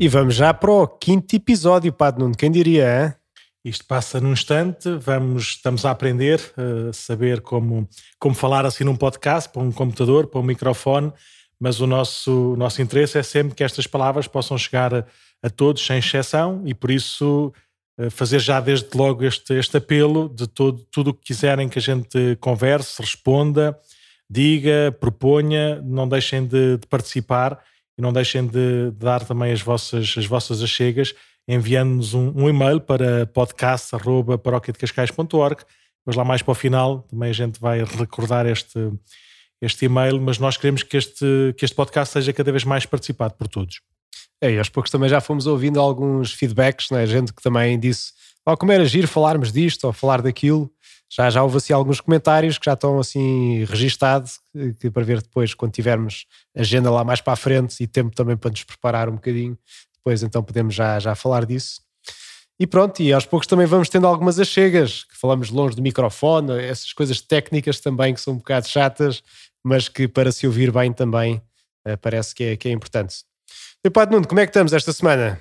E vamos já para o quinto episódio, Padre Nuno. Quem diria, hein? Isto passa num instante, vamos, estamos a aprender a saber como, como falar assim num podcast, para um computador, para um microfone, mas o nosso, o nosso interesse é sempre que estas palavras possam chegar a, a todos, sem exceção, e por isso eh, fazer já desde logo este, este apelo de todo, tudo o que quiserem que a gente converse, responda, diga, proponha, não deixem de, de participar e não deixem de, dar também as vossas, as vossas achegas enviando-nos um, um, e-mail para podcast.paróquiadecascais.org mas lá mais para o final também a gente vai recordar este, este e-mail, mas nós queremos que este, que este podcast seja cada vez mais participado por todos. É, e aos poucos também já fomos ouvindo alguns feedbacks, né? gente que também disse oh, como era giro falarmos disto ou falar daquilo. Já, já houve assim alguns comentários que já estão assim registados, que, para ver depois, quando tivermos agenda lá mais para a frente e tempo também para nos preparar um bocadinho, depois então podemos já, já falar disso. E pronto, e aos poucos também vamos tendo algumas achegas, que falamos longe do microfone, essas coisas técnicas também que são um bocado chatas, mas que para se ouvir bem também uh, parece que é, que é importante. E Padre Nuno, como é que estamos esta semana?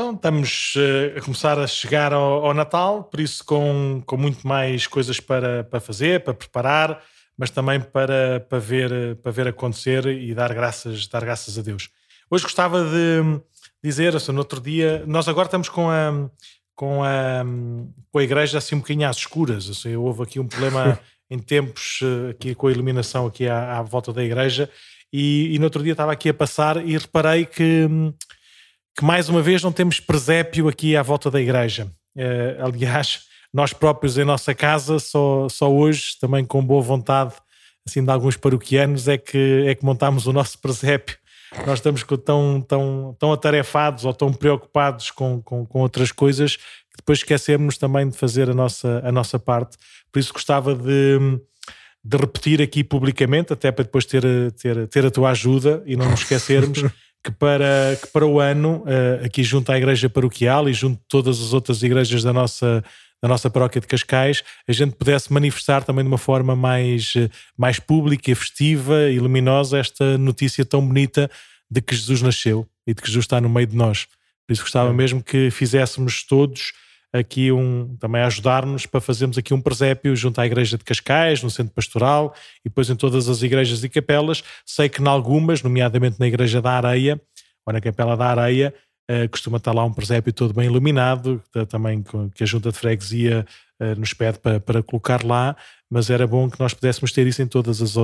Então, estamos uh, a começar a chegar ao, ao, Natal, por isso com, com muito mais coisas para, para fazer, para preparar, mas também para, para, ver, para ver acontecer e dar graças, dar graças a Deus. Hoje gostava de dizer, assim, no outro dia, nós agora estamos com a, com a, com a igreja assim um bocadinho às escuras, assim, houve aqui um problema em tempos eh, aqui com a iluminação aqui à, à volta da igreja e, e, no outro dia estava aqui a passar e reparei que, que mais uma vez não temos presépio aqui à volta da igreja. Uh, aliás, nós próprios em nossa casa, só, só hoje, também com boa vontade assim, de alguns paroquianos, é que, é que montámos o nosso presépio. Nós estamos tão, tão, tão atarefados ou tão preocupados com, com, com outras coisas que depois esquecemos também de fazer a nossa, a nossa parte. Por isso gostava de, de repetir aqui publicamente, até para depois ter, ter, ter a tua ajuda e não nos esquecermos que para, que para o ano, eh, aqui junto à Igreja Paroquial e junto a todas as outras igrejas da nossa, da nossa paróquia de Cascais, a gente pudesse manifestar também de uma forma mais, eh, mais pública, festiva e luminosa esta notícia tão bonita de que Jesus nasceu e de que Jesus está no meio de nós. Por isso gostava é. mesmo que fizéssemos todos aqui um, também ajudar-nos para fazermos aqui um presépio junto à igreja de Cascais, no centro pastoral e depois em todas as igrejas e capelas. Sei que em algumas, nomeadamente na igreja da Areia, ou na capela da Areia, uh, costuma estar lá um presépio todo bem iluminado, também que a junta de freguesia uh, nos pede para, para colocar lá, mas era bom que nós pudéssemos ter isso em todas as,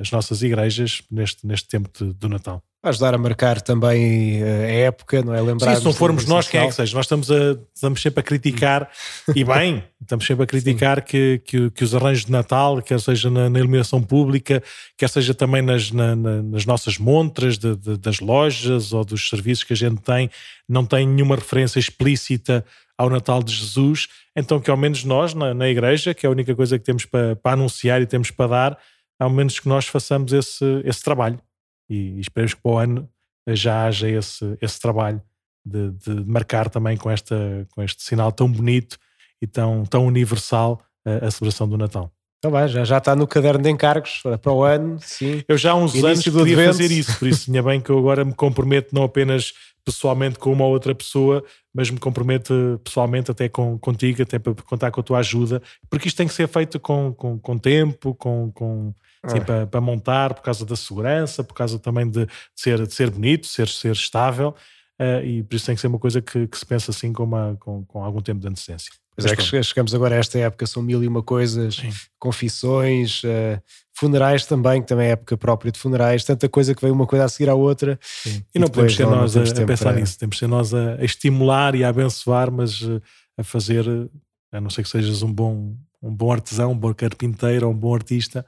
as nossas igrejas neste, neste tempo de, do Natal ajudar a marcar também eh, a época, não é? Lembrar Sim, se não formos nós, quem é que seja? Nós estamos, a, estamos sempre a criticar, e bem, estamos sempre a criticar que, que, que, os arranjos de Natal, quer seja na, na iluminação pública, quer seja também nas, na, nas nossas montras de, de, das lojas ou dos serviços que a gente tem, não tem nenhuma referência explícita ao Natal de Jesus, então que ao menos nós, na, na igreja, que é a única coisa que temos para, para anunciar e temos para dar, ao menos que nós façamos esse, esse trabalho e, e esperemos que para o ano já haja esse, esse trabalho de, de, marcar também com, esta, com este sinal tão bonito e tão, tão universal a, a celebração do Natal. Então vai, já, já está no caderno de encargos para o ano, sim. Eu já há uns Início anos queria advento. fazer isso, por isso tinha bem que eu agora me comprometo não apenas pessoalmente com uma ou outra pessoa, mas me comprometo pessoalmente até com, contigo, até para contar com a tua ajuda, porque isto tem que ser feito com, com, com tempo, com, com, assim, ah. para, para, montar, por causa da segurança, por causa também de, de ser, de ser bonito, ser, ser estável, uh, e por isso tem que ser uma coisa que, que se pensa assim com, uma, com, com algum tempo de antecedência. Pois é que chegamos agora a esta época, são mil e uma coisas, Sim. confissões, uh, funerais também, que também é época própria de funerais, tanta coisa que vem uma coisa a seguir à outra. Sim. E, não podemos ser nós a, a, pensar para... nisso, temos que ser nós a, a, estimular e a abençoar, mas uh, a fazer, a não ser que sejas um bom, um bom artesão, um bom carpinteiro ou um bom artista,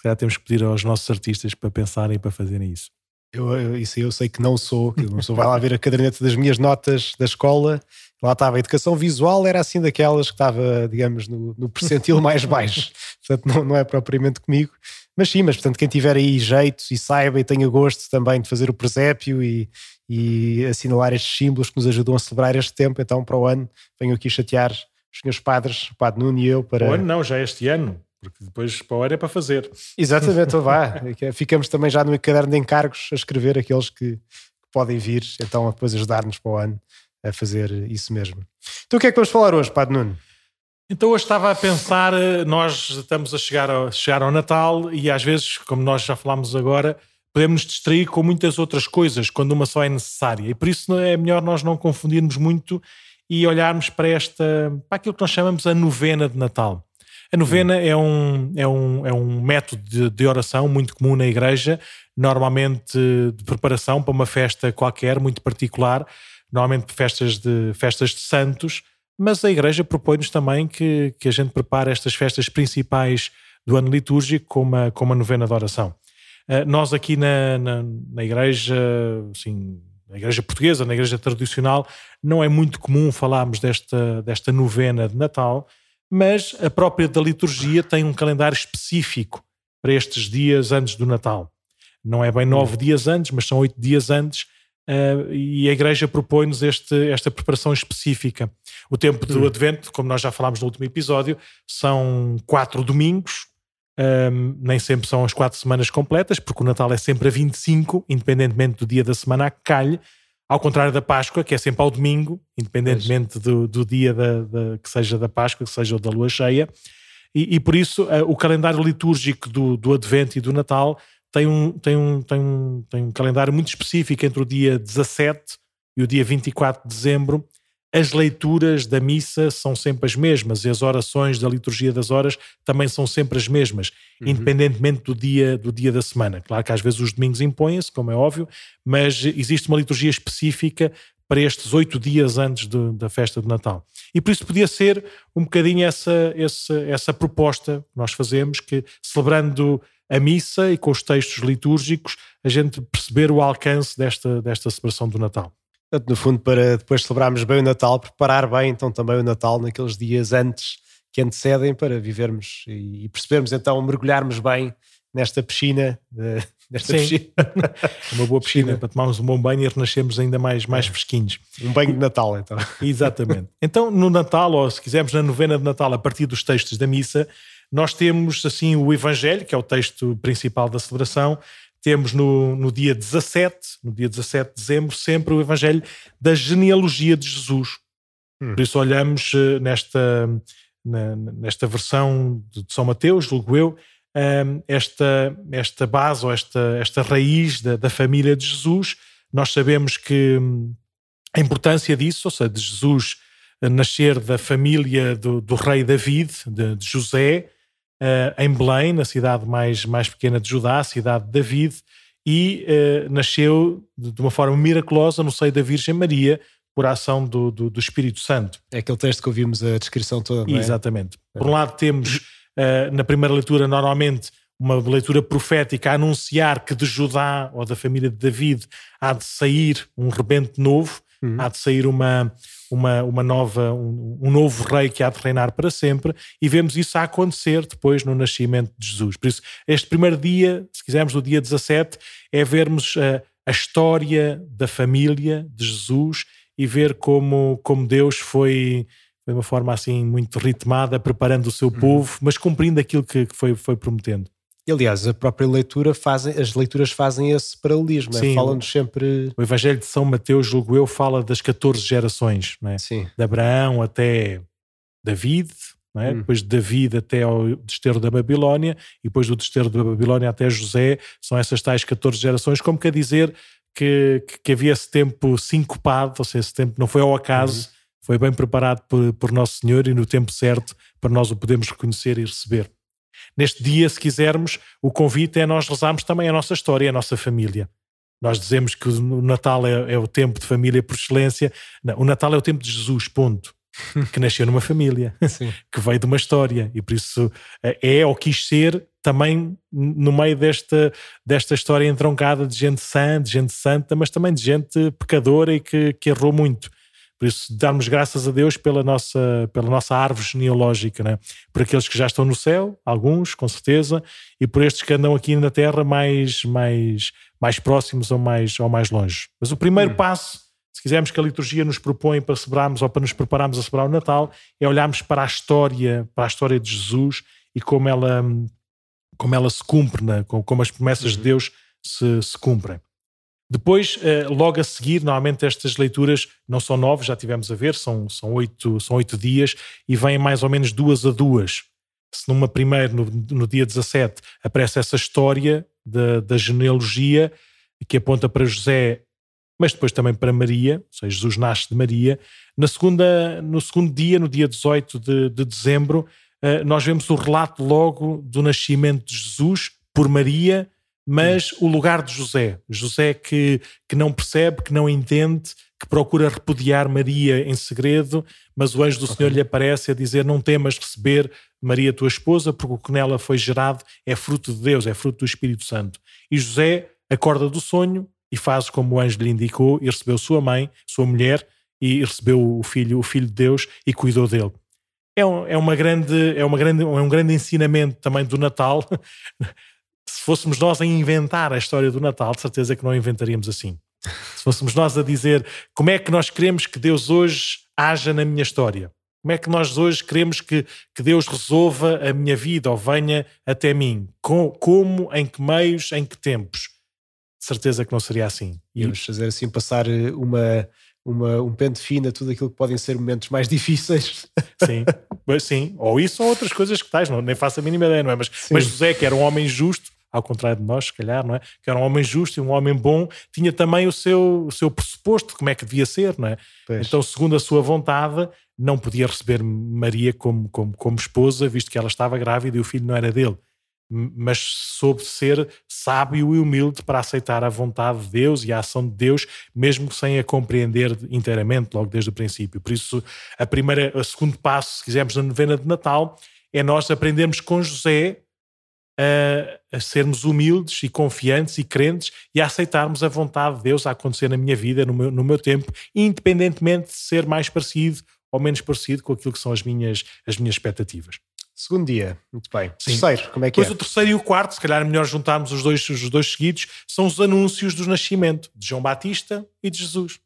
se calhar temos que pedir aos nossos artistas para pensarem e para fazerem isso. Eu, eu, isso eu sei que não sou, que não sou. Vai lá ver a caderneta das minhas notas da escola, lá estava a educação visual, era assim daquelas que estava, digamos, no, no percentil mais baixo. Portanto, não, não é propriamente comigo. Mas sim, mas portanto, quem tiver aí jeito e saiba e tenha gosto também de fazer o presépio e, e assinalar estes símbolos que nos ajudam a celebrar este tempo, então para o ano venho aqui chatear os senhores padres, o Padre Nuno e eu para. O ano não, já este ano. Porque depois para o ano é para fazer. Exatamente, então vá. Ficamos também já no caderno de encargos a escrever aqueles que podem vir, então a depois ajudar-nos para o ano a fazer isso mesmo. Então o que é que vamos falar hoje, Padre Nuno? Então hoje estava a pensar, eh, nós estamos a chegar ao, chegar ao Natal e às vezes, como nós já falámos agora, podemos nos distrair com muitas outras coisas quando uma só é necessária. E por isso é melhor nós não confundirmos muito e olharmos para esta, para aquilo que nós chamamos a novena de Natal. A novena é um, é um, é um método de, de oração muito comum na igreja, normalmente de preparação para uma festa qualquer, muito particular, normalmente festas de, festas de santos, mas a igreja propõe-nos também que, que a gente prepare estas festas principais do ano litúrgico com uma, com uma novena de oração. Uh, nós aqui na, na, na igreja, assim, na igreja portuguesa, na igreja tradicional, não é muito comum falarmos desta, desta novena de Natal, mas a própria da liturgia tem um calendário específico para estes dias antes do Natal. Não é bem nove dias antes, mas são oito dias antes, uh, e a Igreja propõe-nos esta preparação específica. O tempo do hum. Advento, como nós já falámos no último episódio, são quatro domingos, um, ehm, nem sempre são as quatro semanas completas, porque o Natal é sempre a 25, independentemente do dia da semana a que calhe, ao contrário da Páscoa, que é sempre ao domingo, independentemente do, do, dia da, da, que seja da Páscoa, que seja da lua cheia. E, e por isso uh, o calendário litúrgico do, do Advento e do Natal tem um, tem, um, tem, um, tem um calendário muito específico entre o dia 17 e o dia 24 de dezembro, as leituras da missa são sempre as mesmas e as orações da liturgia das horas também são sempre as mesmas, uhum. independentemente do dia, do dia da semana. Claro que às vezes os domingos impõem-se, como é óbvio, mas existe uma liturgia específica para estes oito dias antes de, da festa de Natal. E por isso podia ser um bocadinho essa, essa, essa proposta que nós fazemos, que celebrando a missa e com os textos litúrgicos, a gente perceber o alcance desta, desta celebração do Natal. Portanto, no fundo, para depois celebrarmos bem o Natal, preparar bem então também o Natal naqueles dias antes que antecedem para vivermos e percebermos então, mergulharmos bem nesta piscina. Nesta Sim. piscina. Uma boa piscina, piscina, para tomarmos um bom banho e renascermos ainda mais, mais é. fresquinhos. Um banho de Natal, então. Exatamente. Então, no Natal, ou se quisermos na novena de Natal, a partir dos textos da missa, nós temos assim o Evangelho, que é o texto principal da celebração, temos no, no dia 17, no dia 17 de dezembro, sempre o Evangelho da genealogia de Jesus. Hum. Por isso olhamos eh, nesta, na, nesta versão de São Mateus, julgo eu, ehm, esta, esta base ou esta, esta raiz da, da família de Jesus. Nós sabemos que hum, a importância disso, ou seja, de Jesus nascer da família do, do rei David, de, de José, em Belém, na cidade mais, mais pequena de Judá, a cidade de David, e uh, nasceu de uma forma miraculosa no seio da Virgem Maria, por ação do, do, do, Espírito Santo. É aquele texto que ouvimos a descrição toda, não é? Exatamente. Por um lado temos, uh, na primeira leitura, normalmente, uma leitura profética a anunciar que de Judá ou da família de David há de sair um rebento novo, uhum. há de sair uma, uma, uma nova, um, um, novo rei que há de reinar para sempre, e vemos isso a acontecer depois no nascimento de Jesus. Por isso, este primeiro dia, se quisermos, o dia 17, é vermos a, a história da família de Jesus e ver como, como Deus foi de uma forma assim muito ritmada, preparando o seu uhum. povo, mas cumprindo aquilo que, que foi, foi prometendo. E, aliás, a própria leitura fazem, as leituras fazem esse paralelismo, é? falam-nos sempre. O Evangelho de São Mateus, julgo eu, fala das 14 gerações, é? Sim. De Abraão até David, é? Hum. depois de David até ao desterro da Babilónia, e depois do desterro da Babilónia até José, são essas tais 14 gerações, como quer dizer que, que, que havia esse tempo sincopado, ou seja, esse tempo não foi ao acaso, hum. foi bem preparado por, por Nosso Senhor e no tempo certo para nós o podermos reconhecer e receber. Neste dia, se quisermos, o convite é nós rezarmos também a nossa história, a nossa família. Nós dizemos que o Natal é, é o tempo de família por excelência. Não, o Natal é o tempo de Jesus, ponto. que nasceu numa família, Sim. que veio de uma história e por isso é, é ou quis ser também no meio desta, desta história entroncada de gente sã, de gente santa, mas também de gente pecadora e que, que errou muito. Por isso, darmos graças a Deus pela nossa, pela nossa árvore genealógica, né? por aqueles que já estão no céu, alguns, com certeza, e por estes que andam aqui na terra mais, mais, mais próximos ou mais, ou mais longe. Mas o primeiro hum. passo, se quisermos que a liturgia nos propõe para celebrarmos ou para nos prepararmos a celebrar o Natal, é olharmos para a história, para a história de Jesus e como ela, como ela se cumpre, né? como as promessas uhum. de Deus se, se cumprem. Depois, logo a seguir, normalmente estas leituras não são nove, já tivemos a ver, são, são, oito, são oito dias e vêm mais ou menos duas a duas. Se numa primeira, no, no dia 17, aparece essa história da, da genealogia que aponta para José, mas depois também para Maria, ou seja, Jesus nasce de Maria. Na segunda, no segundo dia, no dia 18 de, de dezembro, nós vemos o relato logo do nascimento de Jesus por Maria mas o lugar de José, José que, que não percebe, que não entende, que procura repudiar Maria em segredo, mas o anjo do okay. Senhor lhe aparece a dizer: Não temas receber Maria, tua esposa, porque o que nela foi gerado é fruto de Deus, é fruto do Espírito Santo. E José acorda do sonho e faz como o anjo lhe indicou e recebeu sua mãe, sua mulher, e recebeu o filho, o filho de Deus e cuidou dele. É, um, é, uma grande, é, uma grande, é um grande ensinamento também do Natal se fôssemos nós a inventar a história do Natal, de certeza que não inventaríamos assim. Se fôssemos nós a dizer como é que nós queremos que Deus hoje haja na minha história, como é que nós hoje queremos que, que Deus resolva a minha vida ou venha até mim, Com, como, em que meios, em que tempos, de certeza que não seria assim. Vamos fazer assim, passar eh, uma, uma, um pente fino a tudo aquilo que podem ser momentos mais difíceis. Sim, sim. ou isso ou outras coisas que tais, não, nem faço a mínima ideia, não é? Mas, mas José, que era um homem justo, ao contrário de nós, se calhar, não é? Que era um homem justo e um homem bom, tinha também o seu, o seu pressuposto de como é que devia ser, não é? Pois. Então, segundo a sua vontade, não podia receber Maria como, como, como esposa, visto que ela estava grávida e o filho não era dele. Mas soube ser sábio e humilde para aceitar a vontade de Deus e a ação de Deus, mesmo sem a compreender inteiramente, logo desde o princípio. Por isso, a primeira, o segundo passo, se quisermos, na novena de Natal, é nós aprendermos com José a, a, sermos humildes e confiantes e crentes e a aceitarmos a vontade de Deus a acontecer na minha vida, no meu, no meu tempo, independentemente de ser mais parecido ou menos parecido com aquilo que são as minhas, as minhas expectativas. Segundo dia, muito bem. Sim. Terceiro, como é que Depois é? o terceiro e o quarto, se calhar é melhor juntarmos os dois, os dois seguidos, são os anúncios do nascimento de João Batista e de Jesus.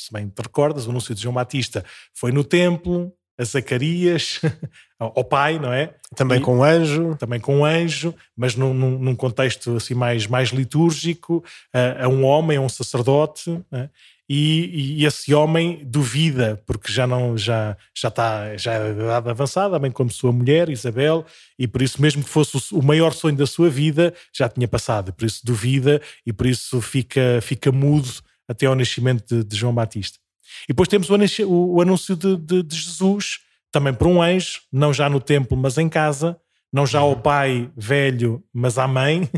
Se bem te recordas, o anúncio de João Batista foi no templo, a Zacarias, ao pai, não é? Também e, com anjo. Também com anjo, mas num, num contexto assim mais, mais litúrgico, a, a um homem, a um sacerdote, é? e, e, esse homem duvida, porque já não já, já está já é idade avançada, bem como sua mulher, Isabel, e por isso mesmo que fosse o, o maior sonho da sua vida, já tinha passado, por isso duvida e por isso fica, fica mudo até ao nascimento de, de João Batista. E depois temos o, anúncio de, de, de, Jesus, também por um anjo, não já no templo, mas em casa, não já ao uhum. pai velho, mas à mãe,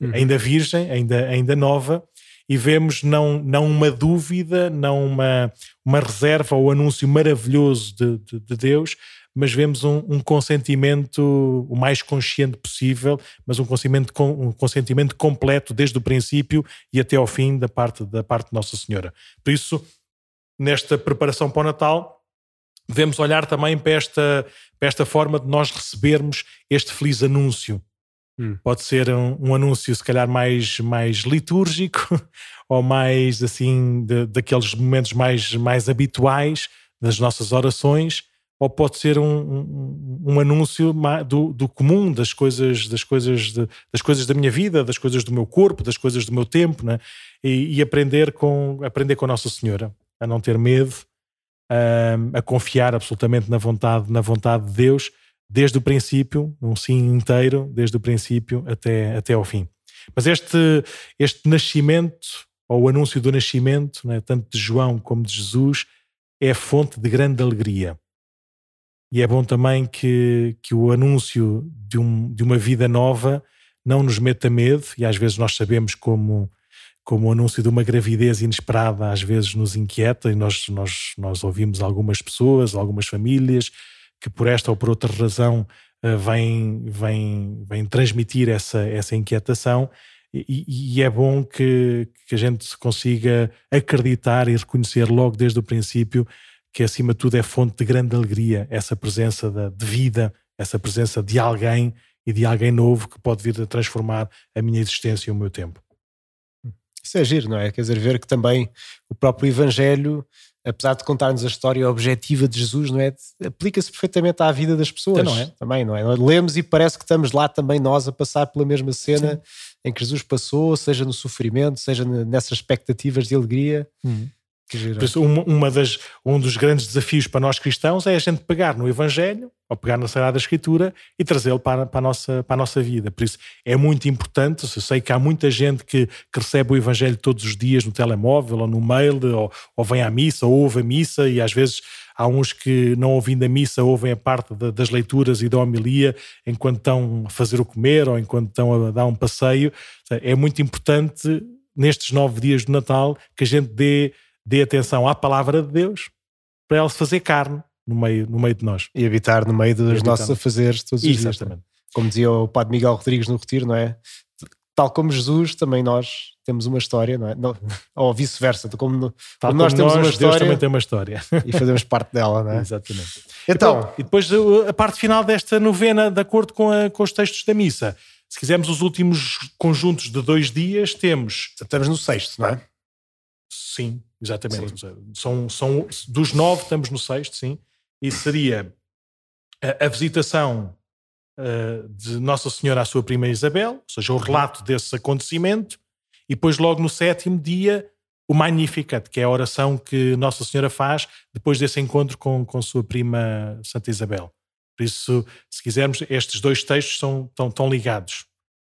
uhum. ainda virgem, ainda, ainda nova, e vemos não, não uma dúvida, não uma, uma reserva ou anúncio maravilhoso de, de, de Deus, mas vemos um, um, consentimento o mais consciente possível, mas um consentimento, um consentimento completo desde o princípio e até ao fim da parte da parte de Nossa Senhora. Por isso, nesta preparação para o Natal, devemos olhar também para esta, para esta forma de nós recebermos este feliz anúncio. Hum. Pode ser um, um, anúncio, se calhar, mais, mais litúrgico ou mais assim, de, daqueles momentos mais, mais habituais das nossas orações, ou pode ser um, um, um anúncio do, do, comum, das coisas, das, coisas de, das coisas da minha vida, das coisas do meu corpo, das coisas do meu tempo, né? e, e aprender, com, aprender com a Nossa Senhora a não ter medo, a, a confiar absolutamente na vontade, na vontade de Deus, desde o princípio, um sim inteiro, desde o princípio até, até ao fim. Mas este, este nascimento, ou o anúncio do nascimento, né, tanto de João como de Jesus, é fonte de grande alegria. E é bom também que, que o anúncio de, um, de uma vida nova não nos meta medo, e às vezes nós sabemos como como o anúncio de uma gravidez inesperada às vezes nos inquieta e nós, nós, nós ouvimos algumas pessoas, algumas famílias que por esta ou por outra razão uh, vêm, vêm, vêm transmitir essa, essa inquietação e, e, é bom que, que a gente consiga acreditar e reconhecer logo desde o princípio que acima de tudo é fonte de grande alegria essa presença de, de vida, essa presença de alguém e de alguém novo que pode vir a transformar a minha existência e o meu tempo. Isso é giro, não é? Quer dizer, ver que também o próprio Evangelho, apesar de contar-nos a história objetiva de Jesus, não é? Aplica-se perfeitamente à vida das pessoas. Então não é? Também, não é? Lemos e parece que estamos lá também nós a passar pela mesma cena. Sim. em que Jesus passou, seja no sofrimento, seja nessas expectativas de alegria. Hum. Isso, uma, uma, das, um dos grandes desafios para nós cristãos é a gente pegar no Evangelho, ou pegar na Sagrada Escritura e trazê-lo para, para, a nossa, para a nossa vida. Por isso, é muito importante. Eu sei que há muita gente que, que recebe o Evangelho todos os dias no telemóvel ou no mail, ou, ou vem à missa, ou ouve a missa, e às vezes há uns que, não ouvindo a missa, ouvem a parte de, das leituras e da homilia enquanto estão a fazer o comer ou enquanto estão a dar um passeio. É muito importante, nestes nove dias de Natal, que a gente dê dê atenção à palavra de Deus para ela se fazer carne no meio, no meio de nós. E habitar no meio dos nossos afazeres todos os Exatamente. dias. Exatamente. Como dizia o Padre Miguel Rodrigues no Retiro, não é? Tal como Jesus, também nós temos uma história, não é? Não, ou vice-versa, como, Tal nós temos nós, uma história. Deus também tem uma história. E fazemos parte dela, não é? Exatamente. Então, e depois a parte final desta novena, de acordo com, a, com os textos da missa. Se quisermos os últimos conjuntos de dois dias, temos. Estamos no sexto, não é? Sim, exatamente. Sim. São, são, dos nove, estamos no sexto, sim. E seria a, a visitação uh, de Nossa Senhora à sua prima Isabel, ou seja, o relato desse acontecimento, e depois, logo no sétimo dia, o Magnificat, que é a oração que Nossa Senhora faz depois desse encontro com, com sua prima Santa Isabel. Por isso, se quisermos, estes dois textos são, estão, estão ligados.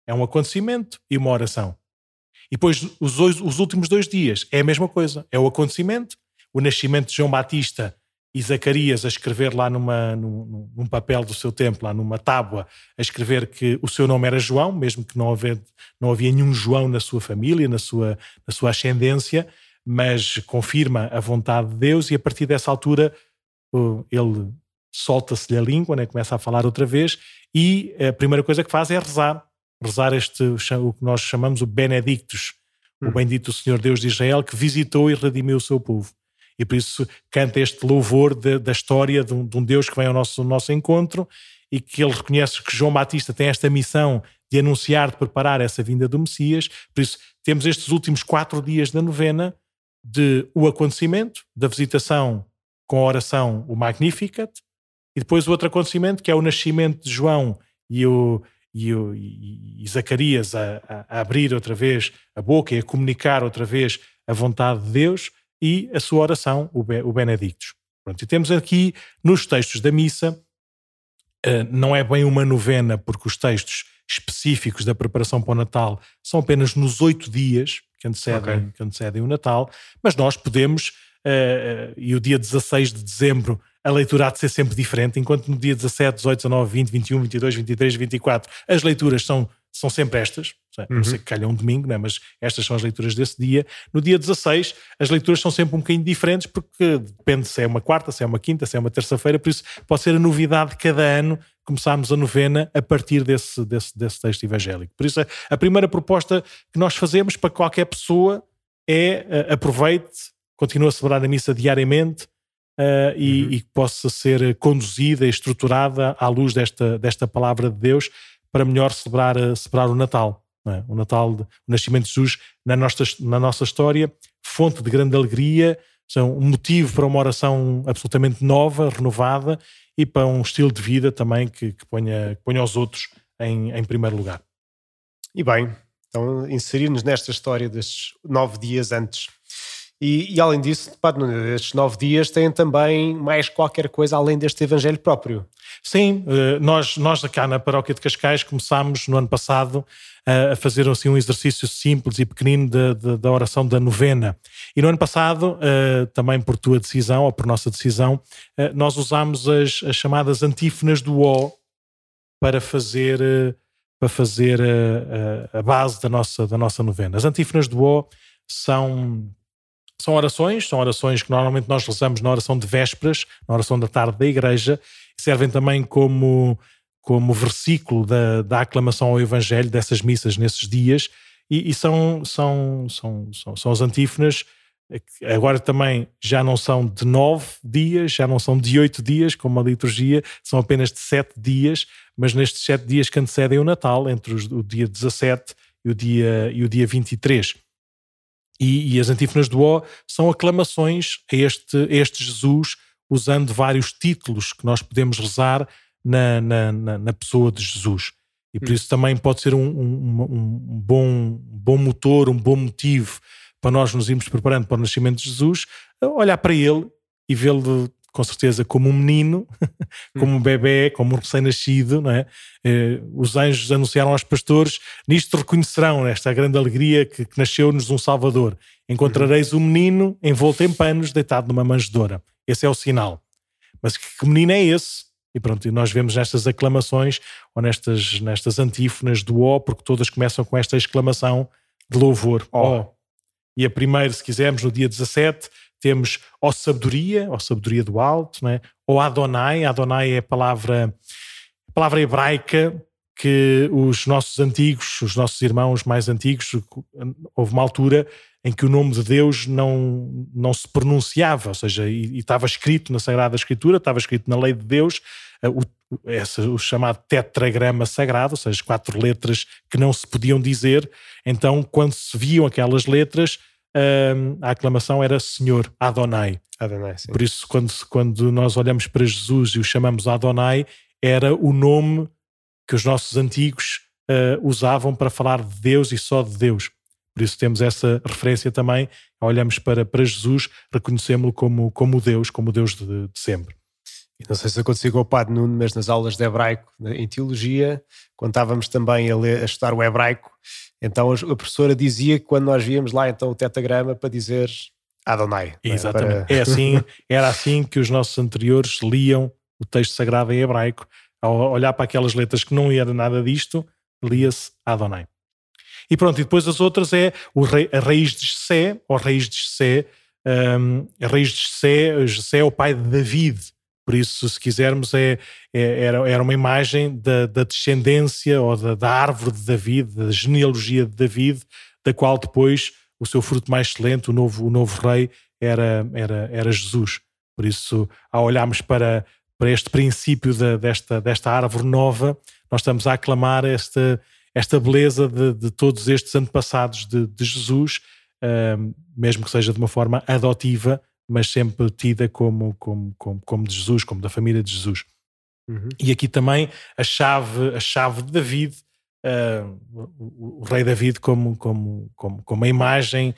É um acontecimento e uma oração. E depois, os, os últimos dois dias, é a mesma coisa. É o acontecimento, o nascimento de João Batista e Zacarias a escrever lá numa, num, num, papel do seu tempo, lá numa tábua, a escrever que o seu nome era João, mesmo que não havia, não havia nenhum João na sua família, na sua, na sua ascendência, mas confirma a vontade de Deus e a partir dessa altura ele solta-se-lhe a língua, né, começa a falar outra vez e a primeira coisa que faz é rezar rezar este, o que nós chamamos o Benedictus, hum. o bendito Senhor Deus de Israel, que visitou e redimiu o seu povo. E por isso canta este louvor de, da história de um, de um, Deus que vem ao nosso, ao nosso encontro e que ele reconhece que João Batista tem esta missão de anunciar, de preparar essa vinda do Messias. Por isso temos estes últimos quatro dias da novena de o acontecimento, da visitação com a oração, o Magnificat, e depois o outro acontecimento que é o nascimento de João e o, e, e, e Zacarias a, a, abrir outra vez a boca e a comunicar outra vez a vontade de Deus e a sua oração, o, o Benedictus. Pronto, e temos aqui nos textos da missa, uh, não é bem uma novena, porque os textos específicos da preparação para o Natal são apenas nos oito dias que antecedem, okay. que antecedem o Natal, mas nós podemos, uh, uh, e o dia 16 de dezembro a leitura há de ser sempre diferente, enquanto no dia 17, 18, 19, 20, 21, 22, 23, 24 as leituras são, são sempre estas, uhum. não sei que calha um domingo, né? mas estas são as leituras desse dia. No dia 16 as leituras são sempre um bocadinho diferentes porque depende se é uma quarta, se é uma quinta, se é uma terça-feira, por isso pode ser a novidade de cada ano começarmos a novena a partir desse, desse, desse texto evangélico. Por isso a primeira proposta que nós fazemos para qualquer pessoa é uh, aproveite, continue a celebrar a missa diariamente, uh, e, uhum. e, que possa ser conduzida e estruturada à luz desta, desta palavra de Deus para melhor celebrar, eh, celebrar o Natal. É? O Natal, o nascimento de Jesus na nossa, na nossa história, fonte de grande alegria, são um motivo para uma oração absolutamente nova, renovada e para um estilo de vida também que, que ponha, que ponha os outros em, em primeiro lugar. E bem, então inserir-nos nesta história destes nove dias antes e, e, além disso, estes nove dias têm também mais qualquer coisa além deste Evangelho próprio. Sim, eh, nós, nós cá na Paróquia de Cascais começámos no ano passado eh, a fazer assim, um exercício simples e pequenino da oração da novena. E no ano passado, eh, também por tua decisão ou por nossa decisão, nós usámos as, as chamadas antífonas do O para fazer, para fazer a, a, base da nossa, da nossa novena. As antífonas do O são são orações, são orações que normalmente nós rezamos na oração de vésperas, na oração da tarde da igreja, servem também como, como versículo da, da aclamação ao Evangelho dessas missas nesses dias, e, e são, são, são, são, são as antífonas agora também já não são de nove dias, já não são de oito dias, como a liturgia, são apenas de sete dias, mas nestes sete dias que antecedem o Natal, entre os, o dia 17 e o dia, e o dia 23. E, e as antífonas do O são aclamações a este, a este Jesus, usando vários títulos que nós podemos rezar na, na, na, na pessoa de Jesus. E por hum. isso também pode ser um, um, um, bom, um bom motor, um bom motivo para nós nos irmos preparando para o nascimento de Jesus, olhar para ele e vê-lo com certeza como um menino, como um bebê, como um recém-nascido, não é? Eh, os anjos anunciaram aos pastores, nisto reconhecerão esta grande alegria que, que nasceu-nos um Salvador. Encontrareis um menino envolto em panos, deitado numa manjedoura. Esse é o sinal. Mas que, que menino é esse? E pronto, nós vemos nestas aclamações ou nestas, nestas antífonas do ó, porque todas começam com esta exclamação de louvor. Ó. Oh. E a primeira, se quisermos, no dia 17, temos ó sabedoria, ó sabedoria do alto, né? ou Adonai. Adonai é a palavra, a palavra hebraica que os nossos antigos, os nossos irmãos mais antigos, houve uma altura em que o nome de Deus não, não se pronunciava, ou seja, e, e estava escrito na Sagrada Escritura, estava escrito na lei de Deus, eh, o, essa, o chamado tetragrama sagrado, ou seja, quatro letras que não se podiam dizer. Então, quando se viam aquelas letras, a aclamação era Senhor, Adonai. Adonai Por isso, quando, quando nós olhamos para Jesus e o chamamos Adonai, era o nome que os nossos antigos uh, usavam para falar de Deus e só de Deus. Por isso temos essa referência também, olhamos para, para Jesus, reconhecemos-lo como, como Deus, como Deus de, de sempre. Não sei se aconteceu com o Padre Nuno, mas nas aulas de hebraico, em teologia, quando estávamos também a, ler, a estudar o hebraico, então a professora dizia que quando nós víamos lá então o tetagrama para dizer Adonai. É? Exatamente. É, para... é assim, era assim que os nossos anteriores liam o texto sagrado em hebraico. Ao olhar para aquelas letras que não era nada disto, lia-se Adonai. E pronto, e depois as outras é o rei, a raiz de Jessé, ou raiz de Jessé, um, a raiz de Jessé, Jessé é o pai de David, por isso, se quisermos, é, é era, era uma imagem da, da descendência ou da, da, árvore de David, da genealogia de David, da qual depois o seu fruto mais excelente, o novo, o novo rei, era, era, era Jesus. Por isso, ao olharmos para, para este princípio de, desta, desta árvore nova, nós estamos a aclamar esta, esta beleza de, de todos estes antepassados de, de Jesus, uh, mesmo que seja de uma forma adotiva, mas sempre tida como, como, como, como de Jesus, como da família de Jesus. Uhum. E aqui também a chave, a chave de David, uh, o, o, rei David como, como, como, como a imagem,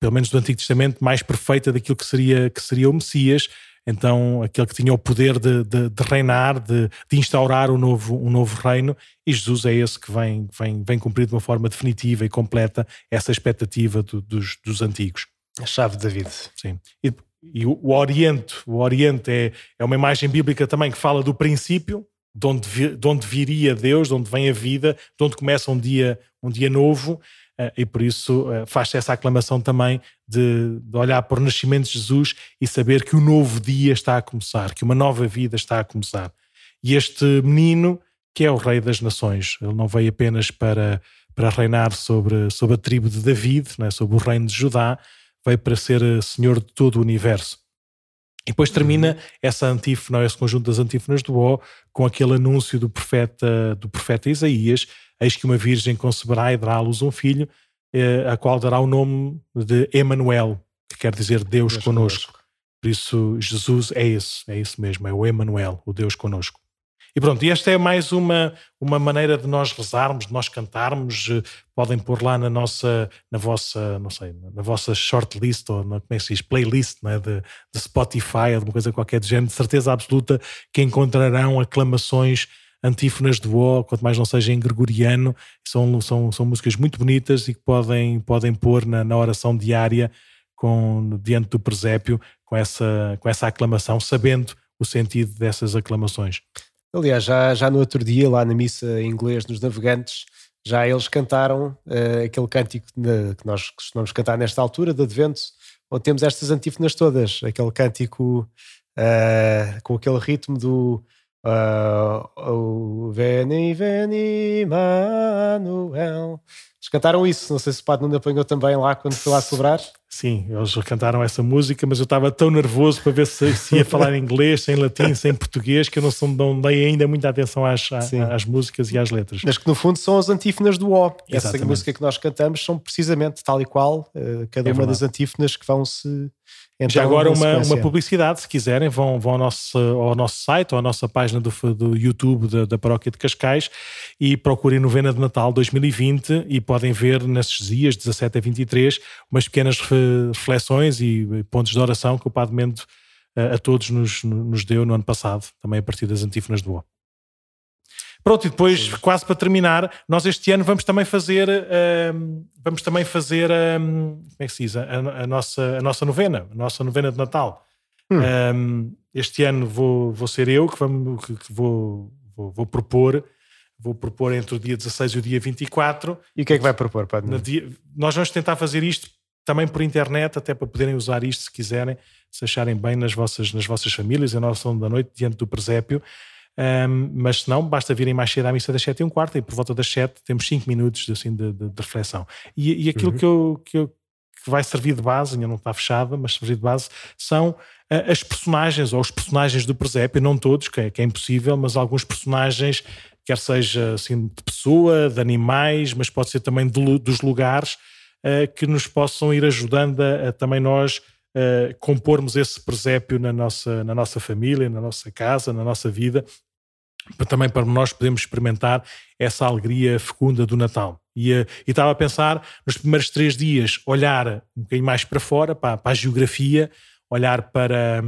pelo menos do Antigo Testamento, mais perfeita daquilo que seria, que seria o Messias. Então, aquele que tinha o poder de, de, de reinar, de, de, instaurar um novo, um novo reino, e Jesus é esse que vem, vem, vem cumprir de uma forma definitiva e completa essa expectativa do, dos, dos antigos. A chave de David. Sim. E, e o, o, Oriente, o Oriente é, é uma imagem bíblica também que fala do princípio, de onde, vi, de onde viria Deus, de onde vem a vida, de onde começa um dia, um dia novo, uh, e por isso uh, faz-se essa aclamação também de, de, olhar para o nascimento de Jesus e saber que o novo dia está a começar, que uma nova vida está a começar. E este menino, que é o Rei das Nações, ele não veio apenas para, para reinar sobre, sobre a tribo de David, né, sobre o reino de Judá, veio para ser eh, senhor de todo o universo. E depois termina uhum. essa antífona, esse conjunto das antífonas do O, com aquele anúncio do profeta, do profeta Isaías: Eis que uma virgem conceberá e dará à luz um filho, eh, a qual dará o nome de Emanuel, que quer dizer Deus, Deus conosco. conosco. Por isso, Jesus é esse, é isso mesmo, é o Emanuel, o Deus conosco. E pronto, e esta é mais uma, uma maneira de nós rezarmos, de nós cantarmos. Eh, podem pôr lá na nossa, na vossa, não sei, na vossa shortlist ou na, como é que se diz, playlist é? de, de Spotify, alguma coisa qualquer de género, de certeza absoluta que encontrarão aclamações antífonas de O, quanto mais não seja em gregoriano, são, são, são músicas muito bonitas e que podem, podem pôr na, na oração diária com, diante do presépio com essa, com essa aclamação, sabendo o sentido dessas aclamações. Aliás, já, já no outro dia, lá na missa em inglês nos Navegantes, já eles cantaram uh, aquele cântico que nós costumamos cantar nesta altura, de Advento, onde temos estas antífonas todas, aquele cântico uh, com aquele ritmo do uh, oh, Veni, Veni, Manuel. Eles cantaram isso, não sei se o Padre Nuno apanhou também lá quando foi lá celebrar. Sim, eles cantaram essa música, mas eu estava tão nervoso para ver se, se ia falar em inglês, sem latim, sem português, que eu não, não dei ainda muita atenção às, às músicas e às letras. Mas que no fundo são as antífonas do O. Essa música que nós cantamos são precisamente tal e qual, uh, cada é uma das antífonas que vão se Então, Já agora uma, uma publicidade, se quiserem, vão, vão ao, nosso, ao nosso site ou à nossa página do, do YouTube da, da Paróquia de Cascais e procurem Novena de Natal 2020 e podem ver nesses dias, 17 a 23, umas pequenas reflexões e pontos de oração que o Padre Mendo a, a todos nos, nos deu no ano passado, também a partir das antífonas do O. Pronto, e depois, Sim. quase para terminar, nós este ano vamos também fazer, uh, vamos também fazer, uh, como é que se diz, a, a, nossa, a nossa novena, a nossa novena de Natal. Hum. este ano vou, vou ser eu que, vamos, que, que vou, vou, vou, propor, vou propor entre o dia 16 e o dia 24. E o que é que vai propor, Padre? Dia, nós vamos tentar fazer isto também por internet, até para poderem usar isto se quiserem, se acharem bem nas vossas, nas vossas famílias, em nossa da noite, diante do presépio. Um, mas se não, basta virem mais cedo à missa das 7 e um quarto e por volta das 7 temos 5 minutos assim, de, de, de reflexão. E, e aquilo uhum. que, eu, que, eu, que vai servir de base, ainda não está fechada, mas servir de base, são uh, as personagens ou os personagens do presépio, não todos, que é, que é impossível, mas alguns personagens, quer seja assim, de pessoa, de animais, mas pode ser também de, dos lugares, uh, que nos possam ir ajudando a, a também nós uh, compormos esse presépio na nossa, na nossa família, na nossa casa, na nossa vida, também para nós podermos experimentar essa alegria fecunda do Natal. E, uh, e estava a pensar, nos primeiros três dias, olhar um bocadinho mais para fora, para, para a geografia, olhar para,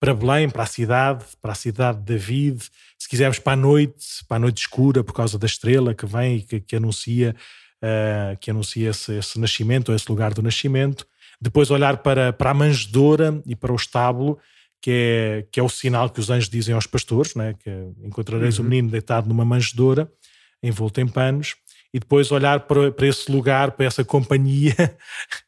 para Belém, para a cidade, para a cidade de David, se quisermos para a noite, para a noite escura, por causa da estrela que vem e que, que anuncia, uh, que anuncia esse, esse nascimento, ou esse lugar do nascimento. Depois olhar para, para a manjedoura e para o estábulo, que é, que é o sinal que os anjos dizem aos pastores, né? que é, encontrareis uhum. o menino deitado numa manjedoura, envolto em panos, e depois olhar para, para esse lugar, para essa companhia,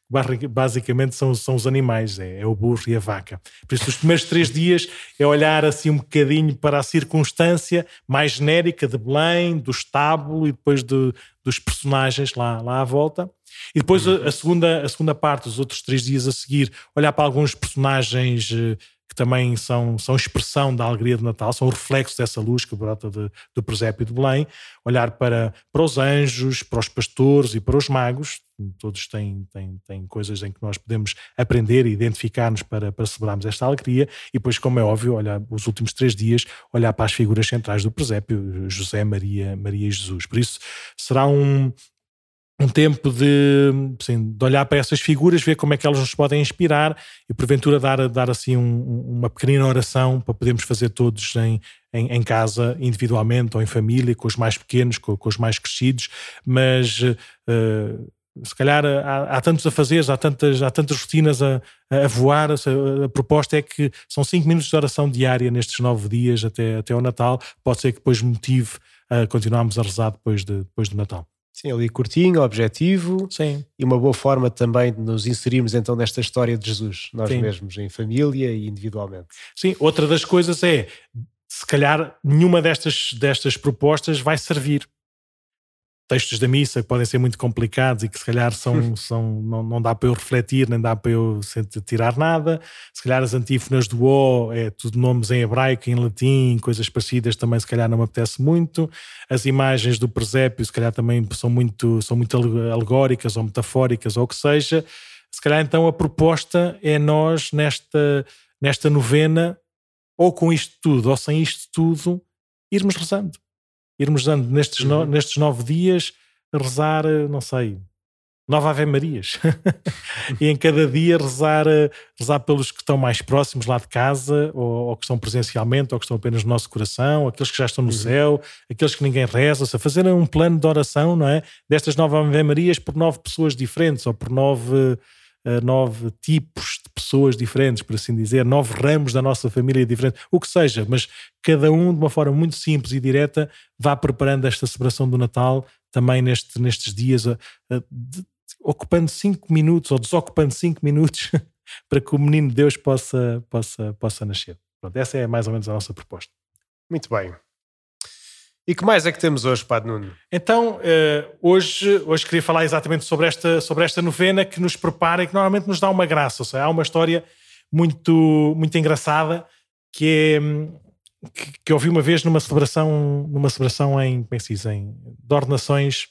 basicamente são, são os animais, é, é, o burro e a vaca. Por isso, os primeiros três dias é olhar assim um bocadinho para a circunstância mais genérica de Belém, do estábulo e depois de, dos personagens lá, lá à volta. E depois a, a, segunda, a segunda parte, os outros três dias a seguir, olhar para alguns personagens eh, que também são, são expressão da alegria de Natal, são reflexo dessa luz que brota de, do presépio de Belém, olhar para, para os anjos, para os pastores e para os magos, todos têm, têm, têm coisas em que nós podemos aprender e identificar-nos para, para celebrarmos esta alegria, e depois, como é óbvio, olhar os últimos três dias, olhar para as figuras centrais do presépio, José, Maria, Maria e Jesus. Por isso, será um, um tempo de, assim, de, olhar para essas figuras, ver como é que elas nos podem inspirar e porventura dar, dar assim um, uma pequenina oração para podermos fazer todos em, em, em, casa, individualmente ou em família, com os mais pequenos, com, com os mais crescidos, mas uh, se calhar há, há, tantos a fazer, há tantas, há tantas rotinas a, a voar. A, a, proposta é que são cinco minutos de oração diária nestes nove dias até, até o Natal. Pode ser que depois motive a continuarmos a rezar depois, de, depois do Natal. Sim, ali curtinho, objetivo. Sim. E uma boa forma também de nos inserirmos então nesta história de Jesus, nós Sim. mesmos, em família e individualmente. Sim, outra das coisas é, se calhar nenhuma destas, destas propostas vai servir textos da missa que podem ser muito complicados e que se calhar são, são, não, não dá para eu refletir, nem dá para eu tirar nada. Se calhar as antífonas do O é tudo nomes em hebraico, em latim, coisas parecidas também se calhar não me apetece muito. As imagens do presépio se calhar também são muito, são muito alegóricas ou metafóricas ou o que seja. Se calhar então a proposta é nós nesta, nesta novena, ou com isto tudo ou sem isto tudo, irmos rezando irmos dando nestes, no, uhum. nestes nove dias rezar, eh, não sei, nove Ave Marias. e em cada dia rezar, eh, rezar pelos que estão mais próximos lá de casa, ou, ou, que estão presencialmente, ou que estão apenas no nosso coração, aqueles que já estão no uhum. céu, aqueles que ninguém reza, ou seja, fazer um plano de oração, não é? Destas nove Ave Marias por nove pessoas diferentes, ou por nove nove tipos de pessoas diferentes, por assim dizer, nove ramos da nossa família diferentes, o que seja, mas cada um de uma forma muito simples e direta vá preparando esta celebração do Natal também neste, nestes dias, ocupando cinco minutos ou desocupando cinco minutos para que o menino de Deus possa, possa, possa nascer. Pronto, essa é mais ou menos a nossa proposta. Muito bem. E que mais é que temos hoje, Padre Nuno? Então, uh, hoje, hoje queria falar exatamente sobre esta, sobre esta novena que nos prepara e que normalmente nos dá uma graça. Ou seja, há uma história muito, muito engraçada que é que, que ouvi uma vez numa celebração, numa celebração em, como é que se diz, em, de ordenações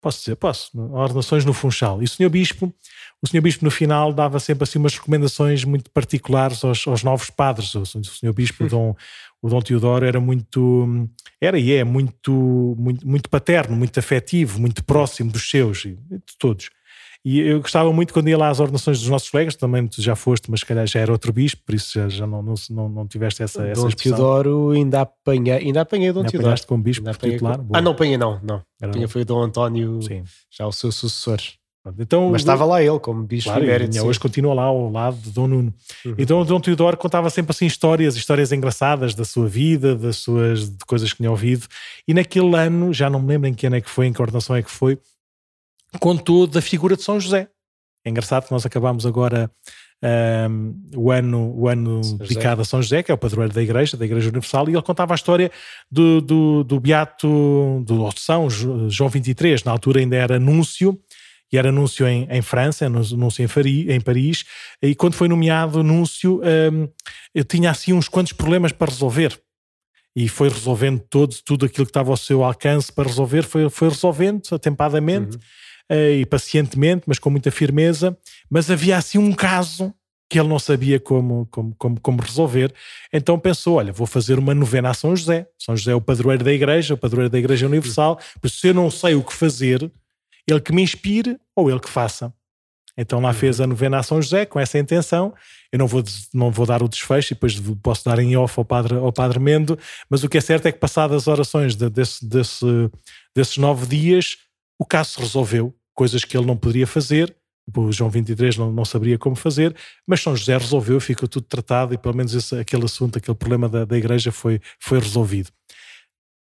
Posso dizer, posso. Ordenações no Funchal. E o senhor Bispo, o senhor Bispo no final dava sempre assim umas recomendações muito particulares aos, aos novos padres. O senhor Bispo, o Dom, o Dom Teodoro, era muito, era e é muito, muito, muito paterno, muito afetivo, muito próximo dos seus, de todos. E eu gostava muito quando ia lá às ordenações dos nossos colegas, também tu já foste, mas se calhar já era outro bispo, por isso já, já não, não, não, não tiveste essa, essa Dom expressão. Teodoro ainda apanhei, ainda apanhei Dom Ainda Teodoro. apanhaste como bispo titular? com-. Ah, não apanhei não, não. Era- Apanhei foi o Dom António, Sim. já o seu sucessor. Então, Mas estava lá ele como bispo Claro, emérito. hoje continua lá ao lado de Dom Nuno. Uhum. Então, o Dom Teodoro contava sempre assim histórias, histórias engraçadas da sua vida, das suas de coisas que tinha ouvido. E naquele ano, já não me lembro em que ano é que foi, em que ordenação é que foi, contou da figura de São José. É engraçado que nós acabámos agora ahm, o ano, o ano dedicado a São José, que é o padroeiro da Igreja, da Igreja Universal, e ele contava a história do, do, do Beato do São João 23, na altura ainda era núncio, e era núncio em, em França, núncio em, Fari, em Paris, e quando foi nomeado núncio, hum, eu tinha assim uns quantos problemas para resolver. E foi resolvendo todo, tudo aquilo que estava ao seu alcance para resolver, foi, foi resolvendo atempadamente Uhum. Eh, e pacientemente, mas com muita firmeza. Mas havia assim um caso que ele não sabia como, como, como, como resolver. Então pensou: olha, vou fazer uma novena a São José. São José é o padroeiro da Igreja, o padroeiro da Igreja Universal. Por se eu não sei o que fazer, ele que me inspire ou ele que faça. Então lá fez a novena a São José com essa intenção. Eu não vou, não vou dar o desfecho depois posso dar em off ao padre, ao padre Mendo, mas o que é certo é que passadas as orações de- desse, desse, desses nove dias, o caso se resolveu. Coisas que ele não poderia fazer, o João 23 não, não saberia como fazer, mas São José resolveu, ficou tudo tratado e pelo menos esse, aquele assunto, aquele problema da, da igreja foi, foi resolvido.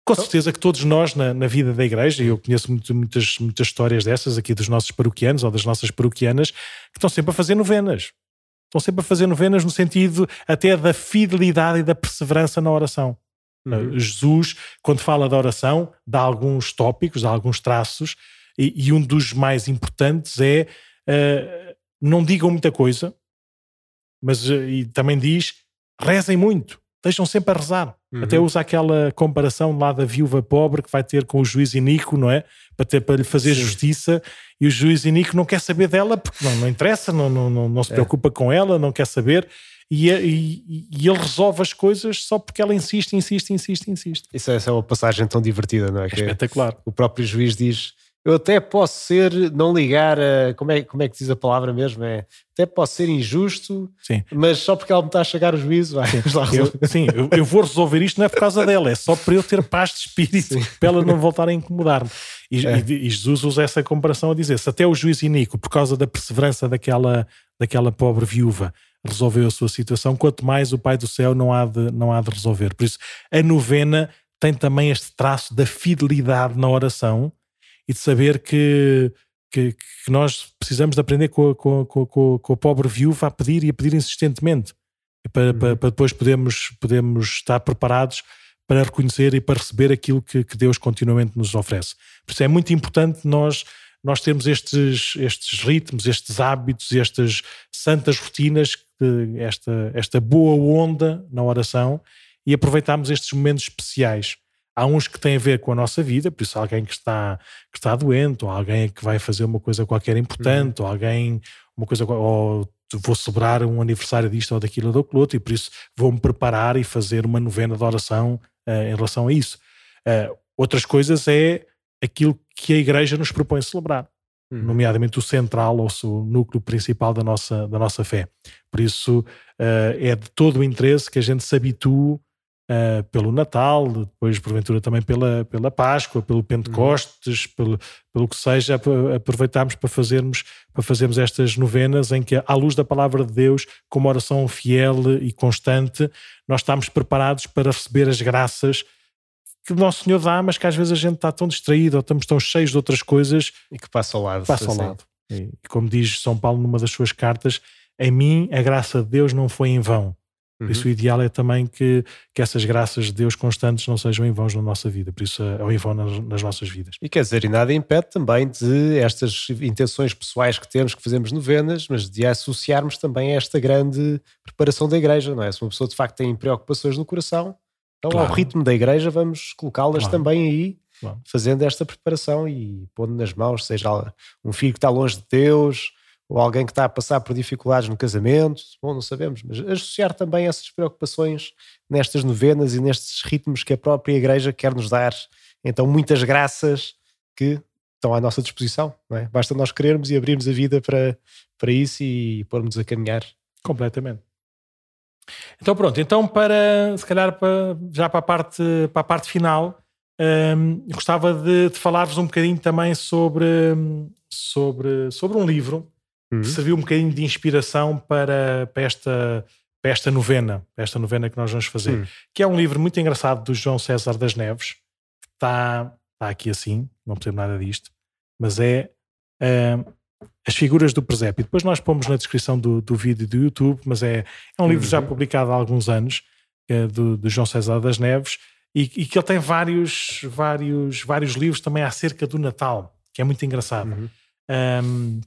Com certeza que todos nós na, na vida da igreja, e eu conheço muito- muitas, muitas histórias dessas aqui dos nossos paroquianos ou das nossas paroquianas, que estão sempre a fazer novenas. Estão sempre a fazer novenas no sentido até da fidelidade e da perseverança na oração. Uhum. Uh, Jesus, quando fala da oração, dá alguns tópicos, dá alguns traços, e, e um dos mais importantes é uh, não digam muita coisa, mas uh, e também diz rezem muito, deixam sempre a rezar. Uhum. Até usa aquela comparação lá da viúva pobre que vai ter com o juiz Inico, não é? Para, ter, para lhe fazer Sim. justiça, e o juiz Inico não quer saber dela porque não, não interessa, não, não, não, não se É. preocupa com ela, não quer saber. E, e- e ele resolve as coisas só porque ela insiste, insiste, insiste, insiste. Isso é, essa é uma passagem tão divertida, não é? É espetacular. o próprio juiz diz: Eu até posso ser, não ligar a. Como é, como é que diz a palavra mesmo? É até posso ser injusto, Sim. mas só porque ela me está a chegar o juízo, vai, vamos lá Eu, sim, eu, eu vou resolver isto não é por causa dela, é só para eu ter paz de espírito, para ela não voltar a incomodar-me. E, É. e- e Jesus usa essa comparação a dizer: se até o juiz Inico, por causa da perseverança daquela, daquela pobre viúva, resolveu a sua situação, quanto mais o Pai do Céu não há, de, não há de resolver. Por isso, a novena tem também este traço da fidelidade na oração e de saber que, que, que nós precisamos de aprender com a, com, com, com com a pobre viúva a pedir e a pedir insistentemente para, Uhum. para, para depois podermos, podermos estar preparados para reconhecer e para receber aquilo que, que Deus continuamente nos oferece. Por isso é muito importante nós, nós termos estes, estes ritmos, estes hábitos, estas santas rotinas, esta, esta boa onda na oração e aproveitarmos estes momentos especiais. Há uns que têm a ver com a nossa vida, por isso alguém que está, que está doente, ou alguém que vai fazer uma coisa qualquer importante, ou alguém, uma coisa, ou vou celebrar um aniversário disto ou daquilo ou daquilo outro, e por isso vou-me preparar e fazer uma novena de oração eh, em relação a isso. Eh, outras coisas é aquilo que a Igreja nos propõe celebrar Uhum. nomeadamente o central ou o núcleo principal da nossa, da nossa fé. Por isso eh, é de todo o interesse que a gente se habitue eh, pelo Natal, depois porventura também pela, pela Páscoa, pelo Pentecostes, pelo, pelo que seja, ap- aproveitarmos para fazermos, para fazermos estas novenas em que, à luz da palavra de Deus, com uma oração fiel e constante, nós estamos preparados para receber as graças que o Nosso Senhor dá, mas que às vezes a gente está tão distraído ou estamos tão cheios de outras coisas E que passa ao lado. passa ao assim. lado. E como diz São Paulo numa das suas cartas, em mim a graça de Deus não foi em vão. Por Uhum. isso o ideal é também que, que essas graças de Deus constantes não sejam em vão na nossa vida. Por isso é o em vão nas, nas nossas vidas. E quer dizer, e nada impede também de estas intenções pessoais que temos, que fazemos novenas, mas de associarmos também a esta grande preparação da igreja, não é? Se uma pessoa de facto tem preocupações no coração, então Claro. ao ritmo da igreja vamos colocá-las Claro. também aí fazendo esta preparação e pondo nas mãos, seja um filho que está longe de Deus, ou alguém que está a passar por dificuldades no casamento, bom, não sabemos, mas associar também essas preocupações nestas novenas e nestes ritmos que a própria Igreja quer nos dar. Então, muitas graças que estão à nossa disposição, não é? Basta nós querermos e abrirmos a vida para, para isso e pormos a caminhar. Completamente. Então pronto, então para se calhar para, já para a parte, para a parte final, um, gostava de, de falar-vos um bocadinho também sobre, sobre, sobre um livro uhum. serviu um bocadinho de inspiração para, para, esta, para esta novena, para esta novena que nós vamos fazer, uhum. que é um livro muito engraçado do João César das Neves, que está, está aqui assim, não percebo nada disto, mas é uh, As Figuras do Presépio. Depois nós pomos na descrição do, do vídeo do YouTube, mas é, é um livro já uhum. publicado há alguns anos, é do, do João César das Neves, e, e, que ele tem vários, vários, vários livros também acerca do Natal, que é muito engraçado. Uhum. Um,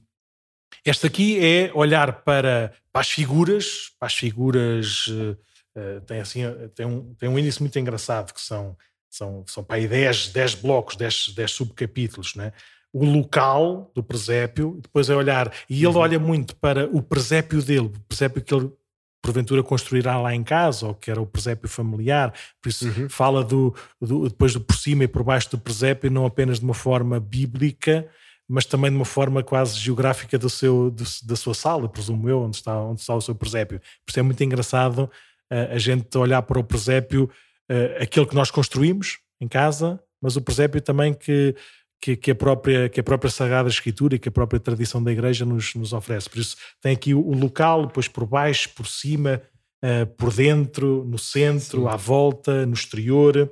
este aqui é olhar para, para as figuras, para as figuras, uh, tem, assim, tem, um, tem um índice muito engraçado que são, são, são para aí 10, 10 blocos, 10, 10 subcapítulos, né? o local do presépio, depois é olhar, e ele uhum. olha muito para o presépio dele, o presépio que ele porventura construirá lá em casa, ou que era o presépio familiar, por isso uhum. fala do, do, depois do por cima e por baixo do presépio, não apenas de uma forma bíblica, mas também de uma forma quase geográfica do seu, do, da sua sala, presumo eu, onde está, onde está o seu presépio. Por isso é muito engraçado uh, a gente olhar para o presépio, uh, aquele que nós construímos em casa, mas o presépio também que, que, que, a própria, que a própria Sagrada Escritura e que a própria tradição da Igreja nos, nos oferece. Por isso tem aqui o, o local, depois por baixo, por cima, uh, por dentro, no centro, Sim. à volta, no exterior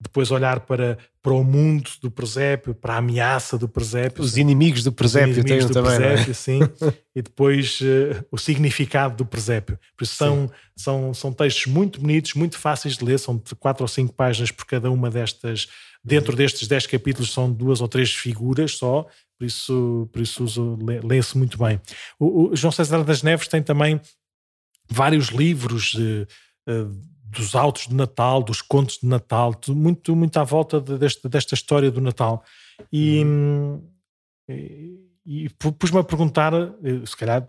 depois olhar para, para o mundo do presépio, para a ameaça do presépio. Os inimigos do presépio têm também. É? Presépio, é? sim. e depois uh, o significado do presépio. Por isso são, são, são textos muito bonitos, muito fáceis de ler, são de quatro ou cinco páginas por cada uma destas. Dentro uhum. destes dez capítulos são duas ou três figuras só, por isso, por isso lê-se muito bem. O, o, João César das Neves tem também vários livros. Uh, uh, dos autos de Natal, dos contos de Natal, muito, muito à volta de, desta, desta história do Natal. E, uhum. e, e pus-me a perguntar, eh, se calhar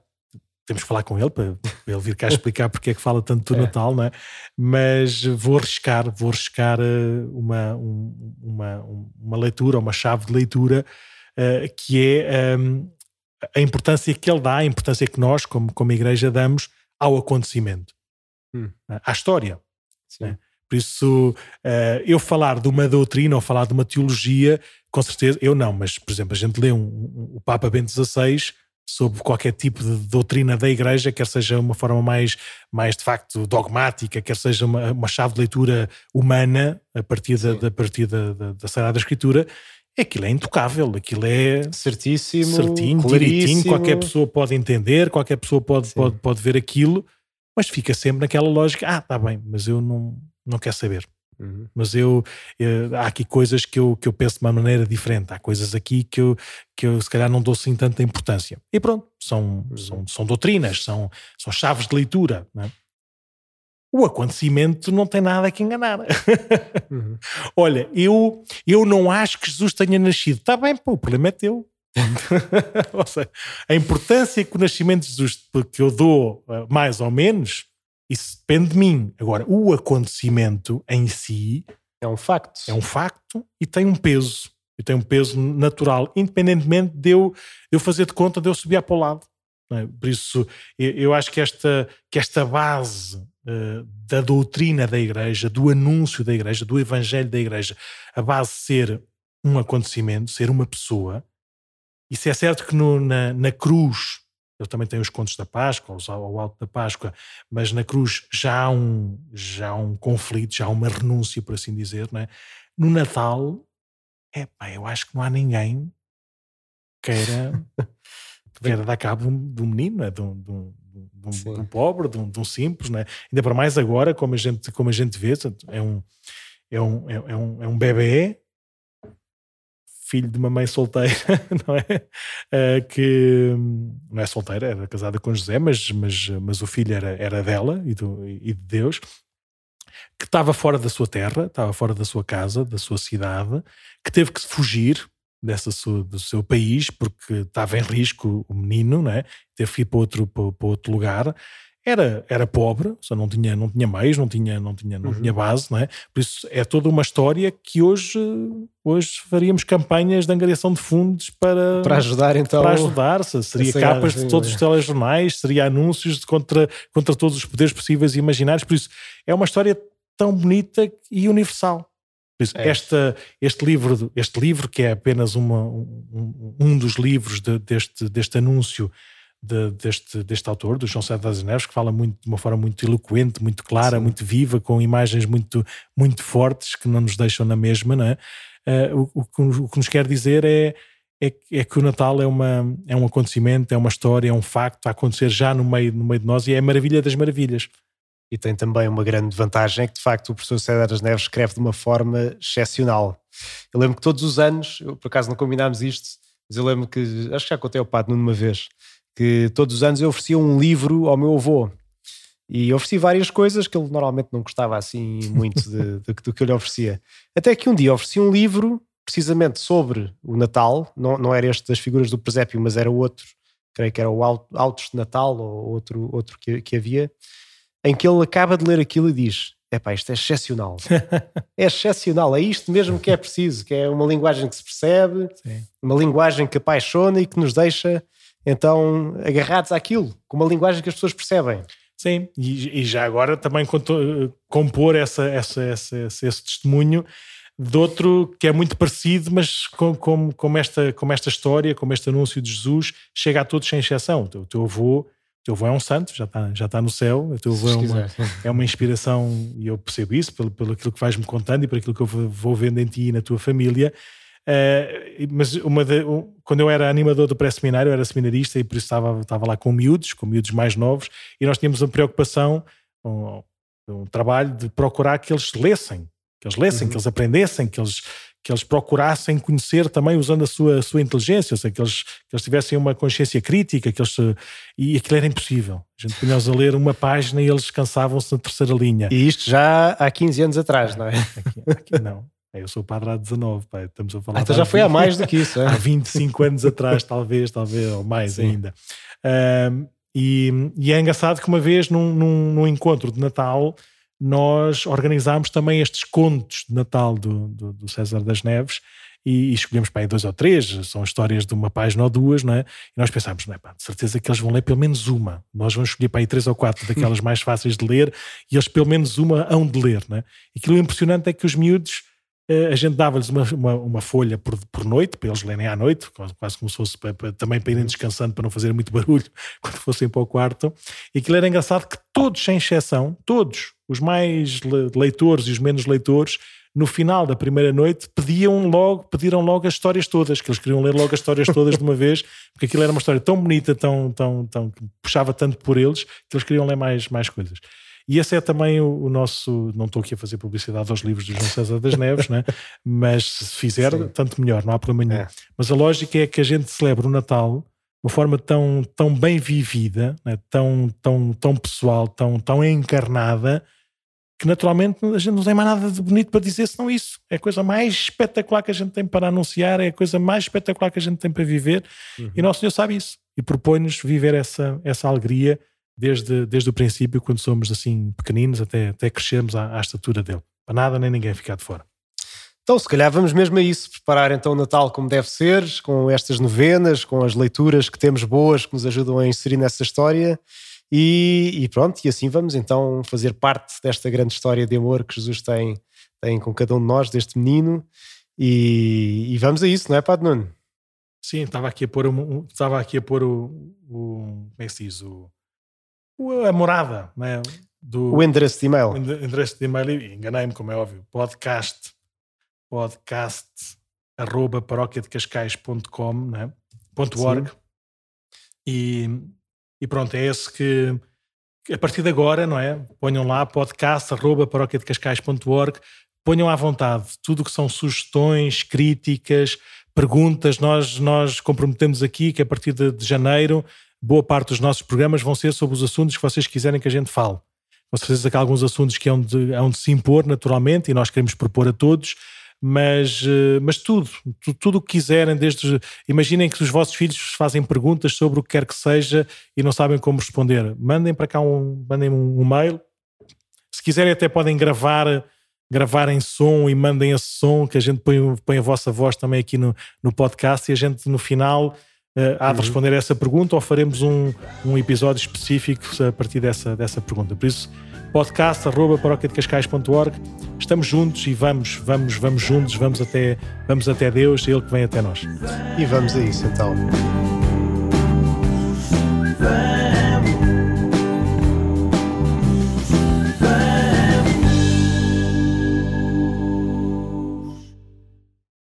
temos que falar com ele para ele vir cá explicar porque é que fala tanto do é. Natal, não é? Mas vou arriscar, vou arriscar eh, uma, uma, uma leitura, uma chave de leitura uh, que é um, a importância que ele dá, a importância que nós, como, como igreja, damos ao acontecimento, hum. à história. Né? Por isso, uh, eu falar de uma doutrina ou falar de uma teologia, com certeza, eu não, mas, por exemplo, a gente lê um, um, o Papa Bento XVI sobre qualquer tipo de doutrina da Igreja, quer seja uma forma mais, mais de facto dogmática, quer seja uma, uma chave de leitura humana a partir da, da, partir da, da, da Sagrada Escritura, aquilo é intocável, aquilo é certíssimo, certinho, direitinho, qualquer pessoa pode entender, qualquer pessoa pode, pode, pode ver aquilo mas fica sempre naquela lógica: ah, está bem, mas eu não, não quero saber. Uhum. Mas eu, eu, há aqui coisas que eu, que eu penso de uma maneira diferente, há coisas aqui que eu, que eu se calhar não dou assim tanta importância. E pronto, são, uhum. são, são doutrinas, são, são chaves de leitura. É? O acontecimento não tem nada que enganar. Uhum. Olha, eu, eu não acho que Jesus tenha nascido. Está bem, pô, o problema é teu. ou seja, a importância que o nascimento de Jesus que eu dou eh, mais ou menos, isso depende de mim. Agora, o acontecimento em si é um facto. É um facto e tem um peso. E tem um peso natural, independentemente de eu, de eu fazer de conta de eu subir para o lado. É? Por isso, eu, eu, acho que esta, que esta base uh, da doutrina da Igreja, do anúncio da Igreja, do Evangelho da Igreja, a base ser um acontecimento, ser uma pessoa, isso é certo que no, na, na cruz, eu também tenho os contos da Páscoa, o alto da Páscoa, mas na cruz já há um, já há um conflito, já há uma renúncia, por assim dizer. Não é? No Natal, é pá, eu acho que não há ninguém que queira, queira dar cabo de um menino, é? de, um, de, um, de, um, de um pobre, de um, de simples. Não é? Ainda para mais agora, como a gente, como a gente vê, é um, é um, é um, é um bebê filho de uma mãe solteira, não é? Uh, que não é solteira, era casada com José, mas, mas, mas o filho era, era dela e, do, e de Deus. que estava fora da sua terra, estava fora da sua casa, da sua cidade, que teve que fugir dessa sua, do seu país porque estava em risco o menino, né? teve que ir para outro, para, para outro lugar. Era, era pobre, só não tinha, não tinha meios, não tinha, não tinha, não uhum. tinha base, não é? Por isso é toda uma história que hoje, hoje faríamos campanhas de angariação de fundos para, para ajudar então. Para ajudar, -se. seria capas de todos os telejornais, seria anúncios contra, contra todos os poderes possíveis e imaginários. Por isso é uma história tão bonita e universal. Isso, é. esta, este, livro, este livro, que é apenas uma, um, um dos livros de, deste, deste anúncio de, deste, deste autor, do João César das Neves, que fala muito, de uma forma muito eloquente, muito clara, Sim. muito viva, com imagens muito, muito fortes que não nos deixam na mesma. Não é? Uh, o, o, que nos quer dizer é, é, é, que o Natal é, uma, é um acontecimento, é uma história, é um facto a acontecer já no meio, no meio de nós e é a maravilha das maravilhas. E tem também uma grande vantagem, é que de facto o professor César das Neves escreve de uma forma excepcional. Eu lembro que todos os anos, eu, por acaso não combinámos isto, mas eu lembro que, acho que já contei ao Pato numa vez, que todos os anos eu oferecia um livro ao meu avô. E ofereci várias coisas que ele normalmente não gostava assim muito de, de, do que eu lhe oferecia. Até que um dia ofereci um livro precisamente sobre o Natal, não, não era este das figuras do presépio, mas era outro, creio que era o Autos de Natal ou outro, outro que, que havia, em que ele acaba de ler aquilo e diz: Epá, isto é excepcional. é excepcional, é isto mesmo que é preciso, que é uma linguagem que se percebe, Sim. uma linguagem que apaixona e que nos deixa então agarrados àquilo, com uma linguagem que as pessoas percebem. Sim, e, e já agora também compor essa, essa, essa, esse testemunho de outro que é muito parecido, mas com, com, com, esta, com esta história, como este anúncio de Jesus, chega a todos sem exceção. O teu avô teu avô é um santo, já está, já está no céu, o teu avô é uma, é uma inspiração, e eu percebo isso pelo, pelo aquilo que vais-me contando e por aquilo que eu vou vendo em ti e na tua família. Uh, mas uma de, um, quando eu era animador do pré-seminário, eu era seminarista e por isso estava, estava lá com miúdos, com miúdos mais novos, e nós tínhamos uma preocupação, um, um trabalho de procurar que eles lessem, que eles lessem, uhum. que eles aprendessem, que eles, que eles procurassem conhecer também usando a sua, a sua inteligência, ou seja, que eles, que eles tivessem uma consciência crítica, que eles, e aquilo era impossível. A gente punha-os a ler uma página e eles cansavam-se na terceira linha. E isto já há 15 anos atrás, não é? Aqui, aqui não. Eu sou padre há 19, pai. estamos a falar. Ah, então já foi há mais do que isso. É? há 25 anos atrás, talvez, talvez, ou mais Sim. ainda. Um, e, e, é engraçado que uma vez num, num, num encontro de Natal nós organizámos também estes contos de Natal do, do, do César das Neves e, e escolhemos para aí dois ou três, são histórias de uma página ou duas, não é? E nós pensámos, não é pá, de certeza que eles vão ler pelo menos uma. Nós vamos escolher para aí três ou quatro daquelas mais fáceis de ler e eles pelo menos uma hão de ler, não é? E aquilo impressionante é que os miúdos a gente dava-lhes uma, uma, uma, folha por, por noite, para eles lerem à noite, quase como se fosse para, para, também para irem descansando, para não fazerem muito barulho quando fossem para o quarto. E aquilo era engraçado que todos, sem exceção, todos, os mais leitores e os menos leitores, no final da primeira noite pediam logo, pediram logo as histórias todas, que eles queriam ler logo as histórias todas de uma vez, porque aquilo era uma história tão bonita, tão, tão, tão, que puxava tanto por eles, que eles queriam ler mais, mais coisas. E esse é também o, o, nosso. Não estou aqui a fazer publicidade aos livros do João César das Neves, né? mas se fizer, Sim. tanto melhor, não há problema nenhum. É. Mas a lógica é que a gente celebra o Natal de uma forma tão, tão bem vivida, né? tão, tão, tão pessoal, tão, tão encarnada, que naturalmente a gente não tem mais nada de bonito para dizer senão isso. É a coisa mais espetacular que a gente tem para anunciar, é a coisa mais espetacular que a gente tem para viver, uhum. e Nosso Senhor sabe isso. E propõe-nos viver essa, essa alegria desde, desde o princípio, quando somos assim pequeninos, até, até crescermos à, à estatura dele. Para nada nem ninguém ficar de fora. Então, se calhar vamos mesmo a isso, preparar então o Natal como deve ser, com estas novenas, com as leituras que temos boas que nos ajudam a inserir nessa história. E, e pronto, e assim vamos então fazer parte desta grande história de amor que Jesus tem, tem com cada um de nós, deste menino. E, e vamos a isso, não é, Padre Nuno? Sim, estava aqui a pôr, um, estava aqui a pôr o, o, como é que se diz, o, a morada, né? Do, o endereço de e-mail. Endereço de e-mail, enganei-me, como é óbvio, podcast, podcast arroba paróquiadecascais.com, né? Ponto .org. E, e pronto, é esse que, a partir de agora, não é? Ponham lá podcast arroba paróquiadecascais.org, ponham à vontade tudo o que são sugestões, críticas, perguntas. Nós, nós comprometemos aqui que a partir de, de janeiro boa parte dos nossos programas vão ser sobre os assuntos que vocês quiserem que a gente fale. com certeza que há alguns assuntos que hão de, hão de se impor naturalmente e nós queremos propor a todos, mas, eh, mas tudo, tudo o que quiserem, desde imaginem que os vossos filhos fazem perguntas sobre o que quer que seja e não sabem como responder. Mandem para cá um, mandem um, um mail. Se quiserem, até podem gravar gravar em som e mandem esse som que a gente põe, põe a vossa voz também aqui no, no podcast e a gente no final uh, há de uhum. responder a essa pergunta ou faremos um, um episódio específico a partir dessa, dessa pergunta. Por isso, podcast arroba estamos juntos e vamos, vamos, vamos juntos, vamos até, vamos até Deus, Ele que vem até nós. E vamos a isso então.